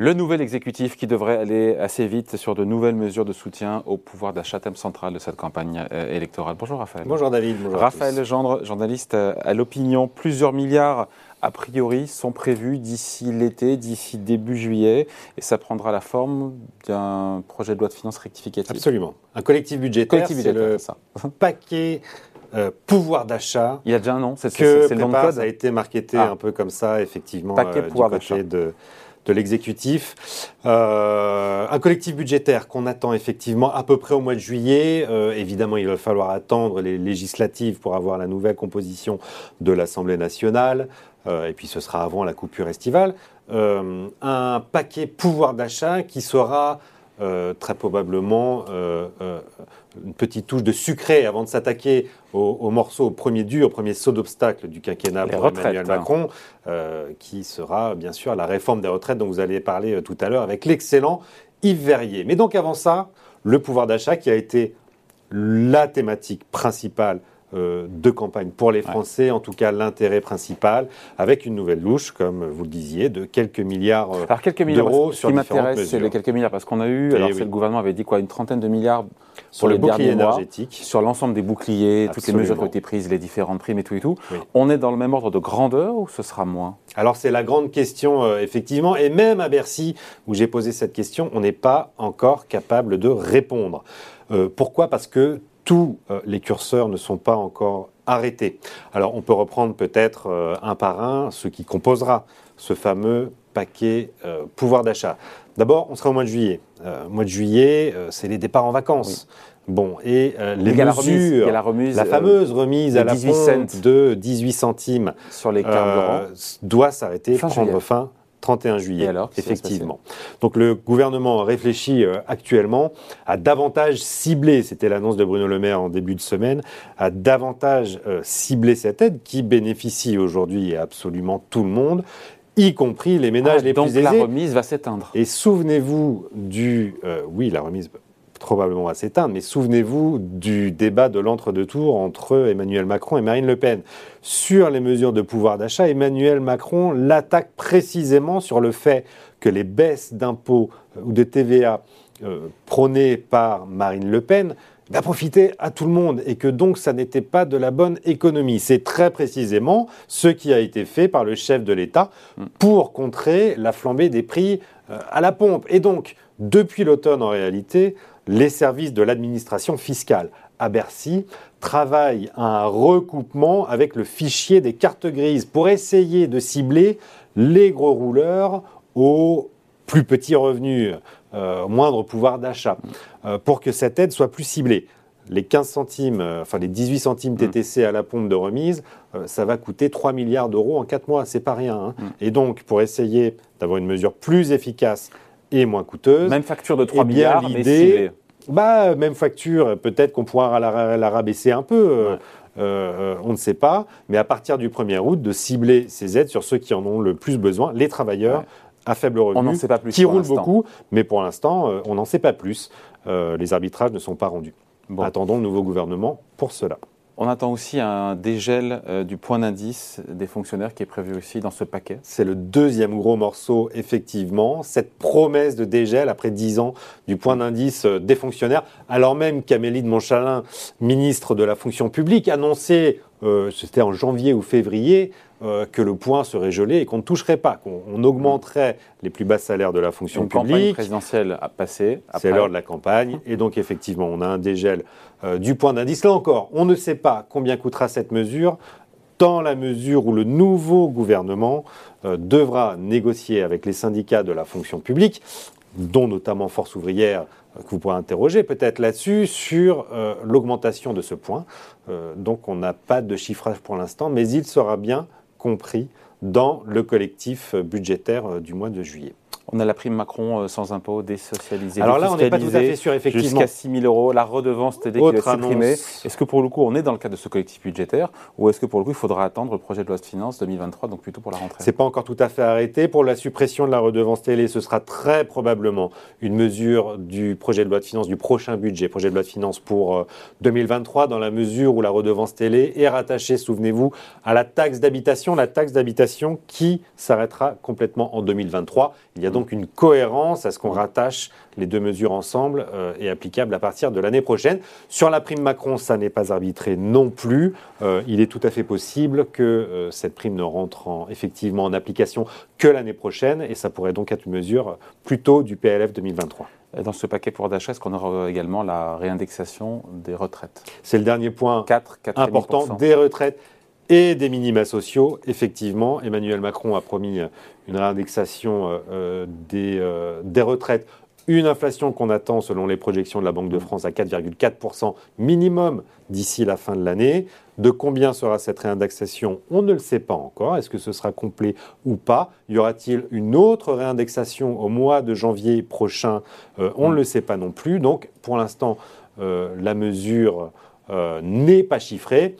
Le nouvel exécutif qui devrait aller assez vite sur de nouvelles mesures de soutien au pouvoir d'achat, thème central de cette campagne euh, électorale. Bonjour Raphaël. Bonjour David. Bonjour Raphaël Legendre, journaliste à l'opinion. Plusieurs milliards a priori, sont prévus d'ici l'été, d'ici début juillet, et ça prendra la forme d'un projet de loi de finances rectificative. Absolument. Un collectif budgétaire, c'est le ça. paquet euh, pouvoir d'achat. Il y a déjà un nom, c'est le nom de code. Ça a été marketé ah. un peu comme ça, effectivement, paquet euh, pouvoir d'achat de de l'exécutif. Euh, un collectif budgétaire qu'on attend effectivement à peu près au mois de juillet. Euh, évidemment, il va falloir attendre les législatives pour avoir la nouvelle composition de l'Assemblée nationale. Euh, et puis ce sera avant la coupure estivale. un paquet pouvoir d'achat qui sera très probablement une petite touche de sucré avant de s'attaquer au, morceau, au premier dur, au premier saut d'obstacle du quinquennat pour Emmanuel hein. Macron, qui sera bien sûr la réforme des retraites dont vous allez parler tout à l'heure avec l'excellent Yves Verrier. Mais donc avant ça, le pouvoir d'achat qui a été la thématique principale euh, de campagne pour les Français, en tout cas l'intérêt principal, avec une nouvelle louche, comme vous le disiez, de quelques milliards d'euros. Alors quelques milliards, ce qui m'intéresse, c'est les quelques milliards, parce qu'on a eu, alors le gouvernement avait dit quoi, une trentaine de milliards sur le bouclier énergétique, sur l'ensemble des boucliers, toutes les mesures qui ont été prises, les différentes primes et tout et tout. On est dans le même ordre de grandeur ou ce sera moins? Alors c'est la grande question, euh, effectivement, et même à Bercy, où j'ai posé cette question, on n'est pas encore capable de répondre. Euh, pourquoi? Parce que tous euh, les curseurs ne sont pas encore arrêtés. Alors on peut reprendre peut-être euh, un par un ce qui composera ce fameux paquet euh, pouvoir d'achat. D'abord, on sera au mois de juillet. mois de juillet, c'est les départs en vacances. Bon, et les mesures, la, remise, la, fameuse remise à la pompe de 18 centimes sur les carburants doit s'arrêter, prendre fin 31 juillet, effectivement. Donc le gouvernement réfléchit euh, actuellement à davantage cibler, c'était l'annonce de Bruno Le Maire en début de semaine, à davantage euh, cibler cette aide qui bénéficie aujourd'hui à absolument tout le monde y compris les ménages ah, les plus aisés. Donc la remise va s'éteindre. Et souvenez-vous du... Euh, oui, la remise probablement va s'éteindre, mais souvenez-vous du débat de l'entre-deux tours entre Emmanuel Macron et Marine Le Pen. Sur les mesures de pouvoir d'achat, Emmanuel Macron l'attaque précisément sur le fait que les baisses d'impôts euh, ou de TVA euh, prônées par Marine Le Pen va profiter à tout le monde et que donc ça n'était pas de la bonne économie. C'est très précisément ce qui a été fait par le chef de l'État pour contrer la flambée des prix euh, à la pompe. Et donc, depuis l'automne en réalité, les services de l'administration fiscale à Bercy travaillent à un recoupement avec le fichier des cartes grises pour essayer de cibler les gros rouleurs aux plus petits revenus, euh, moindre pouvoir d'achat, euh, pour que cette aide soit plus ciblée. Les 15 centimes, euh, enfin les 18 centimes mm. TTC à la pompe de remise, ça va coûter 3 milliards d'euros en 4 mois, c'est pas rien. Hein. Mm. Et donc, pour essayer d'avoir une mesure plus efficace et moins coûteuse. Même facture de 3 eh milliards, mais bah, même facture, peut-être qu'on pourra la, rabaisser un peu. Euh, euh, on ne sait pas, mais à partir du 1er août, de cibler ces aides sur ceux qui en ont le plus besoin, les travailleurs à faible revenu, sait pas plus qui roulent beaucoup, mais pour l'instant, euh, on n'en sait pas plus. les arbitrages ne sont pas rendus. Attendons le nouveau gouvernement pour cela. On attend aussi un dégel euh, du point d'indice des fonctionnaires qui est prévu aussi dans ce paquet. C'est le deuxième gros morceau, effectivement. Cette promesse de dégel après dix ans du point d'indice euh, des fonctionnaires, alors même qu'Amélie de Montchalin, ministre de la fonction publique, annonçait, euh, c'était en janvier ou février, euh, que le point serait gelé et qu'on ne toucherait pas, qu'on augmenterait les plus bas salaires de la fonction Une publique. campagne présidentielle a passé. C'est l'heure de la campagne. Et donc, effectivement, on a un dégel euh, du point d'indice. Là encore, on ne sait pas combien coûtera cette mesure dans la mesure où le nouveau gouvernement devra négocier avec les syndicats de la fonction publique, dont notamment Force ouvrière, que vous pourrez interroger peut-être là-dessus, sur l'augmentation de ce point. donc on n'a pas de chiffrage pour l'instant, mais il sera bien compris dans le collectif budgétaire euh, du mois de juillet. On a la prime Macron euh, sans impôt désocialisée. Alors là, on n'est pas tout à fait sûr, effectivement. Jusqu'à 6 000 euros, la redevance TD qui va être supprimée. Est-ce que pour le coup, on est dans le cadre de ce collectif budgétaire ou est-ce que pour le coup, il faudra attendre le projet de loi de finances 2023, donc plutôt pour la rentrée? C'est pas encore tout à fait arrêté. Pour la suppression de la redevance télé, ce sera très probablement une mesure du projet de loi de finances, du prochain budget, projet de loi de finances pour 2023, euh, dans la mesure où la redevance télé est rattachée, souvenez-vous, à la taxe d'habitation, la taxe d'habitation qui s'arrêtera complètement en 2023. Il y a donc donc une cohérence à ce qu'on rattache les deux mesures ensemble euh, et applicables à partir de l'année prochaine. Sur la prime Macron, ça n'est pas arbitré non plus. Euh, il est tout à fait possible que euh, cette prime ne rentre en, effectivement en application que l'année prochaine et ça pourrait donc être une mesure plutôt du PLF 2023. Dans ce paquet pour d'achat, est-ce qu'on aura également la réindexation des retraites? C'est le dernier point important des retraites et des minima sociaux. Effectivement, Emmanuel Macron a promis une réindexation des, des retraites une inflation qu'on attend, selon les projections de la Banque de France, à 4,4% minimum d'ici la fin de l'année. De combien sera cette réindexation? On ne le sait pas encore. Est-ce que ce sera complet ou pas? Y aura-t-il une autre réindexation au mois de janvier prochain? Euh, On ne le sait pas non plus. Donc, pour l'instant, euh, la mesure euh, n'est pas chiffrée.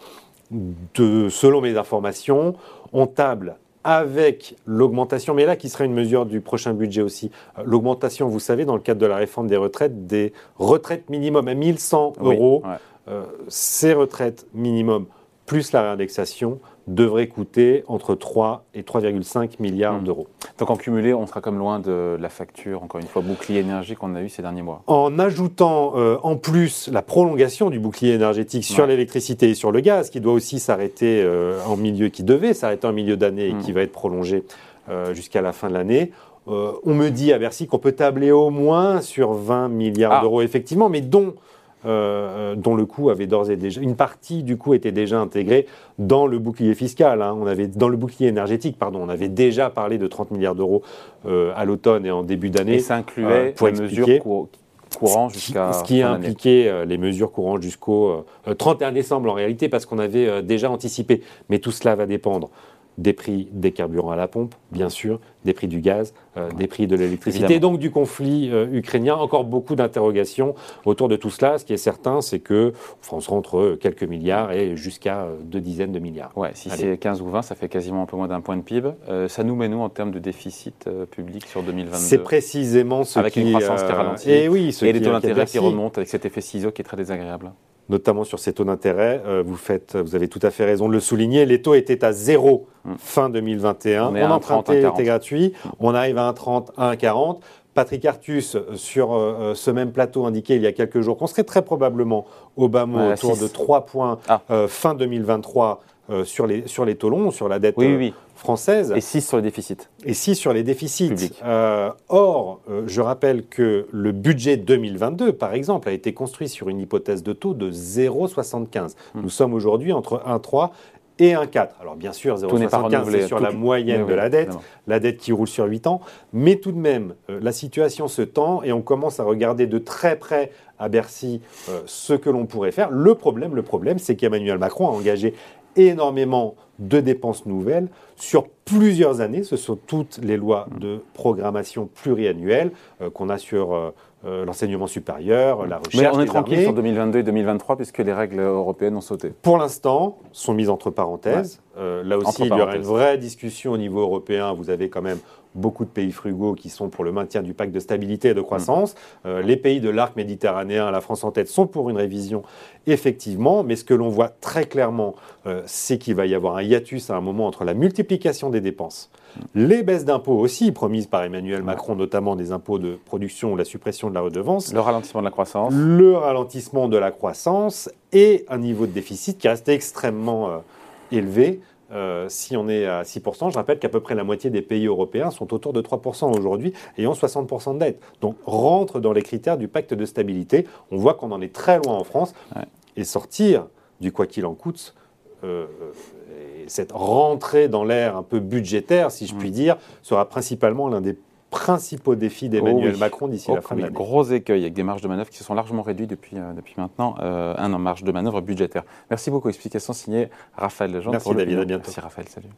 De, selon mes informations, on table avec l'augmentation, mais là qui serait une mesure du prochain budget aussi, euh, l'augmentation, vous savez, dans le cadre de la réforme des retraites, des retraites minimum à 1100 euros, euh, ces retraites minimum plus la réindexation devrait coûter entre 3 et 3,5 milliards hmm. d'euros. Donc en cumulé, on sera comme loin de la facture, encore une fois, bouclier énergie qu'on a eu ces derniers mois. En ajoutant euh, en plus la prolongation du bouclier énergétique sur l'électricité et sur le gaz, qui doit aussi s'arrêter euh, en milieu, qui devait s'arrêter en milieu d'année et hmm. qui va être prolongé euh, jusqu'à la fin de l'année, on me dit à Bercy qu'on peut tabler au moins sur 20 milliards ah. d'euros, effectivement, mais dont euh, dont le coût avait d'ores et déjà, une partie du coût était déjà intégrée dans le bouclier fiscal. Hein. On avait, dans le bouclier énergétique, pardon, on avait déjà parlé de 30 milliards d'euros euh, à l'automne et en début d'année. Et ça incluait euh, les mesures courantes jusqu'à. Ce qui a impliqué les mesures courantes jusqu'au 31 décembre en réalité, parce qu'on avait déjà anticipé. Mais tout cela va dépendre des prix des carburants à la pompe, bien sûr, des prix du gaz, euh, des prix de l'électricité, donc du conflit euh, ukrainien. Encore beaucoup d'interrogations autour de tout cela. Ce qui est certain, c'est que France rentre quelques milliards et jusqu'à euh, deux dizaines de milliards. Ouais, si c'est 15 ou 20, ça fait quasiment un peu moins d'un point de PIB. ça nous met nous en termes de déficit public sur 2022 C'est précisément ce avec qui... Avec une croissance qui ralentit. Et, oui, et les taux d'intérêt qui remontent avec cet effet ciseau qui est très désagréable notamment sur ces taux d'intérêt. Euh, vous, faites, vous avez tout à fait raison de le souligner. Les taux étaient à zéro mm. fin 2021. On, on empruntait était gratuit. On arrive à 1,30, 1,40. Patrick Artus, euh, sur euh, ce même plateau, indiquait il y a quelques jours qu'on serait très probablement au bas mot autour de 3 points ah. fin 2023 sur, les, sur les taux longs, sur la dette oui, oui française. Et 6 sur les déficits. Et 6 sur les déficits. Euh, or, euh, je rappelle que le budget 2022, par exemple, a été construit sur une hypothèse de taux de 0,75. Hmm. Nous sommes aujourd'hui entre 1,3 et 1,4. Alors bien sûr, 0,75 c'est sur la moyenne de la dette, la dette qui roule sur 8 ans, mais tout de même, euh, la situation se tend et on commence à regarder de très près à Bercy ce que l'on pourrait faire. Le problème, le problème, c'est qu'Emmanuel Macron a engagé énormément de dépenses nouvelles sur plusieurs années. Ce sont toutes les lois de programmation pluriannuelle euh, qu'on a sur euh, euh, l'enseignement supérieur, la recherche. Mais on est tranquille sur 2022 et 2023 puisque les règles européennes ont sauté. Pour l'instant, sont mises entre parenthèses. là aussi, il y aura une vraie discussion au niveau européen. Vous avez quand même beaucoup de pays frugaux qui sont pour le maintien du pacte de stabilité et de croissance. Mm. les pays de l'arc méditerranéen, la France en tête, sont pour une révision, effectivement. Mais ce que l'on voit très clairement, c'est qu'il va y avoir un hiatus à un moment entre la multiplication des dépenses, les baisses d'impôts aussi promises par Emmanuel Macron, notamment des impôts de production ou la suppression de la redevance, le ralentissement de la croissance, le ralentissement de la croissance et un niveau de déficit qui reste extrêmement euh, élevé. Euh, si on est à 6%, je rappelle qu'à peu près la moitié des pays européens sont autour de 3% aujourd'hui ont 60% de dette. Donc rentre dans les critères du pacte de stabilité. On voit qu'on en est très loin en France. Et sortir du quoi qu'il en coûte, euh, cette rentrée dans l'ère un peu budgétaire, si je puis mm. dire, sera principalement l'un des principaux défis d'Emmanuel oh Macron d'ici la oh, fin de l'année. Gros écueil avec des marges de manœuvre qui se sont largement réduites depuis, euh, depuis maintenant euh, un an, marge de manœuvre budgétaire. Merci beaucoup. Explication signée Raphaël Legendre. Merci David, à bientôt. Merci Raphaël, salut.